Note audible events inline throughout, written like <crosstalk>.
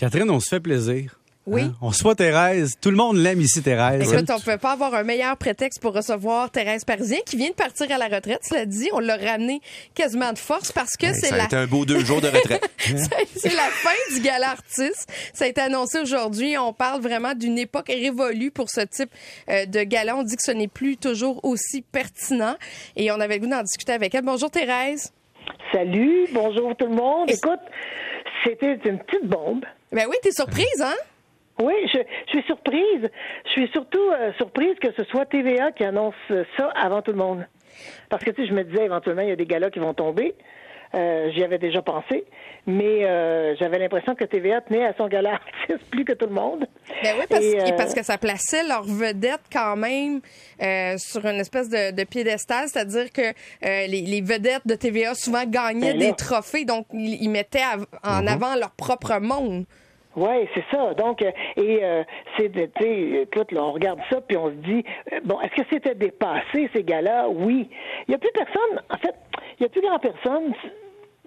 Catherine, on se fait plaisir. Oui. Hein? On soit Thérèse. Tout le monde l'aime ici, Thérèse. Écoute, on ne peut pas avoir un meilleur prétexte pour recevoir Thérèse Parisien, qui vient de partir à la retraite, cela dit. On l'a ramené quasiment de force parce que c'est Ça la... a été un beau deux jours de retraite. <laughs> c'est la fin du gala artiste. Ça a été annoncé aujourd'hui. On parle vraiment d'une époque révolue pour ce type euh, de gala. On dit que ce n'est plus toujours aussi pertinent. Et on avait le goût d'en discuter avec elle. Bonjour Thérèse. Salut, bonjour tout le monde. Écoute, c'était une petite bombe. Ben oui, t'es surprise, hein? Oui, je, je suis surprise. Je suis surtout euh, surprise que ce soit TVA qui annonce ça avant tout le monde. Parce que tu sais, je me disais éventuellement il y a des galas qui vont tomber. Euh, J'y avais déjà pensé, mais euh, j'avais l'impression que TVA tenait à son gala <laughs> artiste plus que tout le monde. Ben oui, parce, Et, euh, parce que ça plaçait leur vedette quand même euh, sur une espèce de, de piédestal, c'est-à-dire que euh, les, les vedettes de TVA souvent gagnaient Ben des trophées, donc ils, ils mettaient av- en avant leur propre monde. Oui, c'est ça. Donc, euh, et euh, c'est, tu sais, écoute, là, on regarde ça, puis on se dit, euh, bon, est-ce que c'était dépassé, ces gars-là? Oui. Il n'y a plus personne, en fait, il n'y a plus grand personne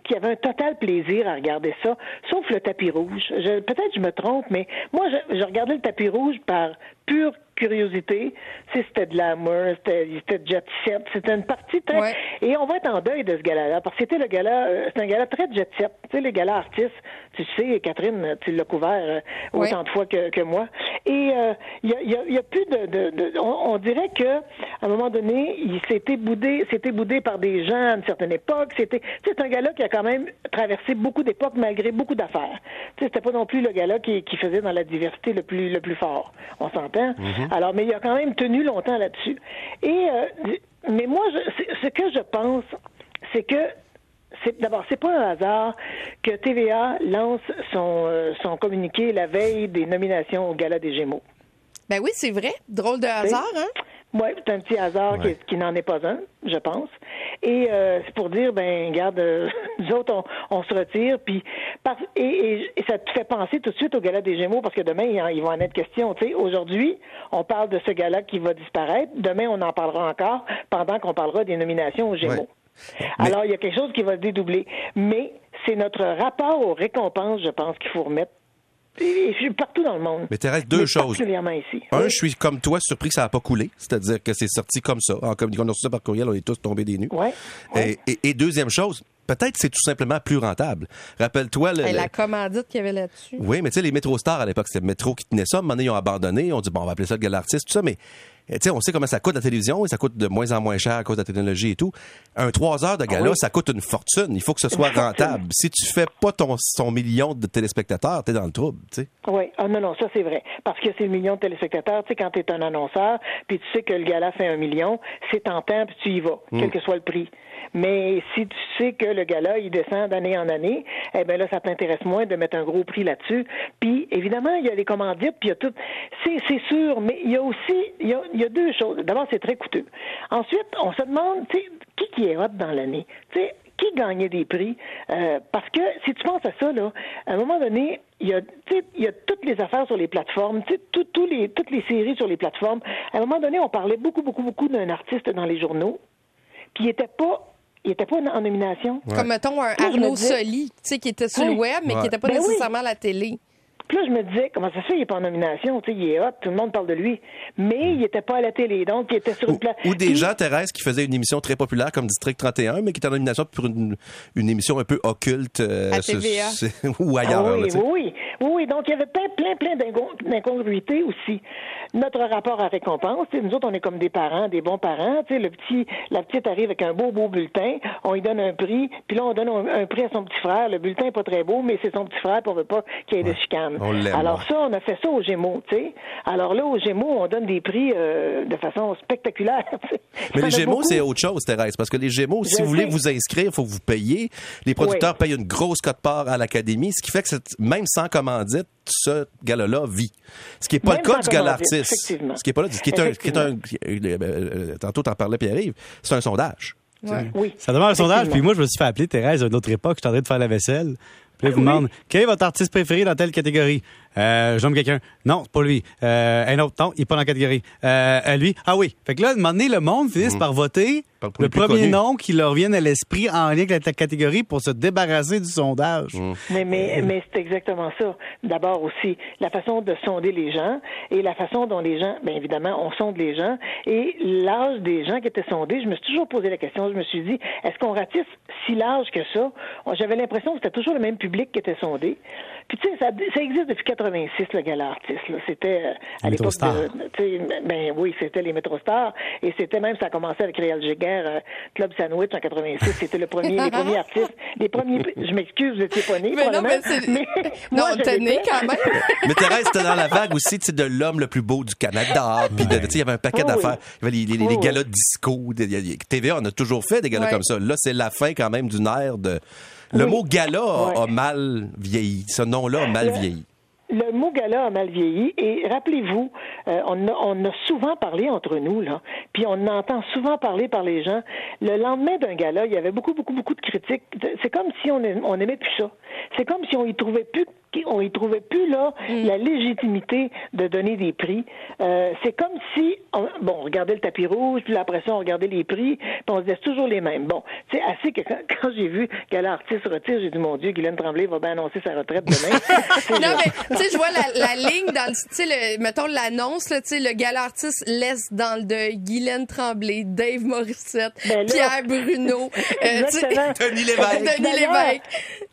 qui avait un total plaisir à regarder ça, sauf le tapis rouge. Je- peut-être je me trompe, mais moi, je, je regardais le tapis rouge par pure curiosité. Tu sais, c'était de l'amour, c'était, c'était jet set, c'était une partie très... Ouais. Et on va être en deuil de ce gala-là, parce que c'était le gala, euh, c'est un gala très jet set. Tu sais, les galas artistes, tu sais, Catherine, tu l'as couvert euh, Ouais. autant de fois que, que moi. Et euh, il y, a, y a- y a plus de... de- de- on, on dirait que à un moment donné, il s'était boudé, c'était boudé par des gens à une certaine époque. C'était, tu sais, c'est un gala qui a quand même traversé beaucoup d'époques malgré beaucoup d'affaires. Tu sais, c'était pas non plus le gala qui, qui faisait dans la diversité le plus le plus fort. On s'entend? Alors, mais il a quand même tenu longtemps là-dessus. Et euh, mais moi, je, ce que je pense, c'est que c'est d'abord c'est pas un hasard que TVA lance son euh, son communiqué la veille des nominations au gala des Gémeaux. Ben oui, c'est vrai. Drôle de hasard, hein? Oui, c'est un petit hasard qui, qui n'en est pas un, je pense. Et euh, c'est pour dire, ben, regarde, euh, <laughs> nous autres, on, on se retire, puis par- et, et- et ça te fait penser tout de suite au gala des Gémeaux, parce que demain, il, en- il va en être question. Tu sais, aujourd'hui, on parle de ce gala qui va disparaître. Demain, on en parlera encore, pendant qu'on parlera des nominations aux Gémeaux. Alors, il y a quelque chose qui va se dédoubler. Mais c'est notre rapport aux récompenses, je pense, qu'il faut remettre. Et, je suis partout dans le monde. Mais Thérèse, deux Mais choses. Particulièrement ici. Un, Oui. je suis comme toi surpris que ça n'a pas coulé. C'est-à-dire que c'est sorti comme ça. En communiquant, on a reçu ça par courriel, on est tous tombés des nues. Ouais, ouais. Et, et- et deuxième chose, peut-être c'est tout simplement plus rentable. Rappelle-toi le, la commandite qu'il y avait là-dessus. Oui, mais tu sais, les métro stars à l'époque, c'était le métro qui tenait ça. À un moment donné, ils ont abandonné. On dit, bon, on va appeler ça le gala artiste, tout ça, mais. eh, Tu sais, on sait comment ça coûte la télévision et ça coûte de moins en moins cher à cause de la technologie et tout. Un trois heures de gala, Ah oui. ça coûte une fortune. Il faut que ce soit <laughs> rentable. Si tu fais pas ton, ton million de téléspectateurs, t'es dans le trouble, tu sais. Oui, ah non, non, ça c'est vrai. Parce que c'est le million de téléspectateurs. Tu sais, quand tu es un annonceur, puis tu sais que le gala fait un million, c'est tentant, puis tu y vas, quel que soit le prix. Mais si tu sais que le gala, il descend d'année en année, eh bien là, ça t'intéresse moins de mettre un gros prix là-dessus. Puis, évidemment, il y a les commandites, puis il y a tout. C'est, sûr, mais il y a aussi, il y a, deux choses. D'abord, c'est très coûteux. Ensuite, on se demande, tu sais, qui qui est hot dans l'année? Tu sais, qui gagnait des prix? Euh, parce que si tu penses à ça, là, à un moment donné, il y a, il y a toutes les affaires sur les plateformes, tout- tous les, toutes les séries sur les plateformes. À un moment donné, on parlait beaucoup, beaucoup, beaucoup d'un artiste dans les journaux, puis il était pas, il était pas en nomination. Comme, mettons, un Arnaud disais- Soli, tu sais, qui était sur le web, mais Ouais. qui n'était pas Ben oui. nécessairement à la télé. Puis là, je me disais, comment ça se fait, il n'est pas en nomination? Tu sais, il est hot, tout le monde parle de lui. Mais il n'était pas à la télé, donc il était sur une place. ou des gens, Thérèse, qui faisaient une émission très populaire comme District 31, mais qui étaient en nomination pour une, une émission un peu occulte. euh, À TVA. <laughs> ou ailleurs. Ah là, oui, oui, oui, oui, oui. Donc, il y avait plein, plein, plein d'incon- d'incongruités aussi. Notre rapport à récompense, nous autres, on est comme des parents, des bons parents. Le petit, la petite arrive avec un beau, beau bulletin, on lui donne un prix, puis là, on donne un, un prix à son petit frère. Le bulletin n'est pas très beau, mais c'est son petit frère, puis on veut pas qu'il y ait de chicane. Alors ouais. ça, on a fait ça aux Gémeaux, tu sais. Alors là, aux Gémeaux, on donne des prix euh, de façon spectaculaire. Mais les Gémeaux, c'est autre chose, Thérèse, parce que les Gémeaux, si Je vous voulez vous inscrire, il faut que vous payiez. Les producteurs Oui. payent une grosse cote-part à l'Académie, ce qui fait que même sans commandite, ce gala-là vit. Ce qui n'est pas Même le cas du gala commandite, artiste. effectivement. Ce qui est pas là, ce qui est un, ce qui est un- euh, euh, tantôt t'en parlais Pierre-Yves, c'est un sondage. Ouais. Oui. Ça demande un sondage, puis moi, je me suis fait appeler Thérèse à une autre époque. Je suis en train de faire la vaisselle. Puis là, il vous Oui. demande quel est votre artiste préféré dans telle catégorie? Euh, je nomme quelqu'un. Non, c'est pas lui. Euh, un autre, non, il est pas dans la catégorie. Euh, euh, lui, ah oui. Fait que là, à un moment donné, le monde finit par voter Par- pour le premier nom qui leur vienne à l'esprit en lien avec la catégorie pour se débarrasser du sondage. Mais, mais, mais c'est exactement ça. D'abord aussi, la façon de sonder les gens et la façon dont les gens, bien évidemment, on sonde les gens et l'âge des gens qui étaient sondés. Je me suis toujours posé la question, je me suis dit, est-ce qu'on ratisse si large que ça? J'avais l'impression que c'était toujours le même public qui était sondé. Puis tu sais, ça, ça existe depuis 86, le gala artiste. là. C'était euh, à Les l'époque Métrostars. de, tu sais, ben oui, c'était les Métrostars. Et c'était même, ça a commencé avec Réal Giguère, euh, Club Sandwich en 86. C'était le premier, les premiers artistes. Les premiers, je m'excuse, vous étiez pas nés, Mais non, mais c'est. mais Non, moi, t'es né quand même. <laughs> Mais Thérèse, c'était dans la vague aussi, tu sais, de l'homme le plus beau du Canada. Puis, tu sais, il y avait un paquet Oui, oui. d'affaires. Il y avait les, les- les Oui, oui. galas de disco. TVA, on a toujours fait des galas Ouais. comme ça. Là, c'est la fin quand même d'une ère de... Le Oui. mot gala a, Ouais. a mal vieilli. Ce nom-là a mal Le- vieilli. Le mot gala a mal vieilli et rappelez-vous, euh, on, a, on a souvent parlé entre nous là, puis on entend souvent parler par les gens. Le lendemain d'un gala, il y avait beaucoup, beaucoup, beaucoup de critiques. C'est comme si on, on aimait plus ça. C'est comme si on y trouvait plus, on y trouvait plus là la légitimité de donner des prix. Euh, c'est comme si, on, bon, on regardait le tapis rouge, puis après ça, on regardait les prix, puis on se disait c'est toujours les mêmes. Bon, c'est assez que quand, <laughs> quand j'ai vu gala artiste retire, j'ai dit mon Dieu, Guylaine Tremblay va bien annoncer sa retraite demain. <laughs> Non, genre- mais, tu sais, je vois la, la ligne dans le, tu sais, le- mettons l'annonce, là, tu sais, le gala artiste laisse dans le deuil Guylaine Tremblay, Dave Morissette, Ben là- Pierre Bruno, euh. Denis Lévesque. Denis Lévesque.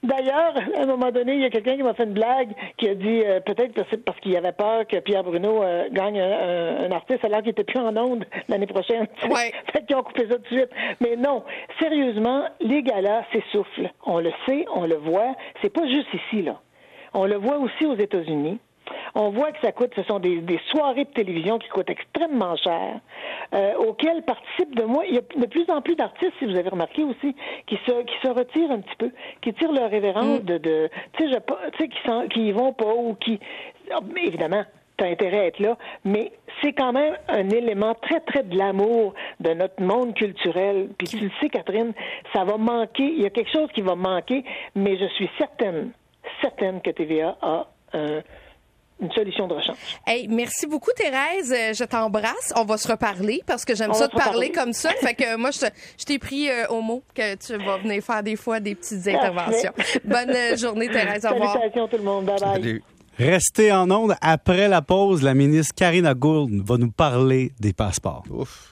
D'ailleurs, à un moment donné, il y a quelqu'un qui m'a fait une blague qui a dit euh, peut-être parce, parce qu'il avait peur que Pierre Bruno euh, gagne un, un- artiste alors qu'il était plus en onde l'année prochaine. <laughs> Ouais. fait qu'ils ont coupé ça tout de suite. Mais non, sérieusement, les galas s'essoufflent. On le sait, on le voit. C'est pas juste ici là. On le voit aussi aux États-Unis. On voit que ça coûte, ce sont des, des soirées de télévision qui coûtent extrêmement cher, euh, auxquelles participent de moi. Il y a de plus en plus d'artistes, si vous avez remarqué aussi, qui se, qui se retirent un petit peu, qui tirent leur révérence de, de tu sais, qui, qui y vont pas ou qui, mais évidemment, t'as intérêt à être là, mais c'est quand même un élément très, très de l'amour de notre monde culturel. Puis tu le sais, Catherine, ça va manquer, il y a quelque chose qui va manquer, mais je suis certaine, certaine que TVA a un- une solution de rechange. Hey, merci beaucoup, Thérèse. Euh, Je t'embrasse. On va se reparler parce que j'aime ça se parler comme ça. Fait que moi, je, te- je t'ai pris euh, au mot que tu vas venir faire des fois des petites interventions. Bonne euh, journée, <laughs> Thérèse. Au revoir. Salutations tout le monde. Bye bye. Salut. Restez en onde. Après la pause, la ministre Karina Gould va nous parler des passeports. Ouf.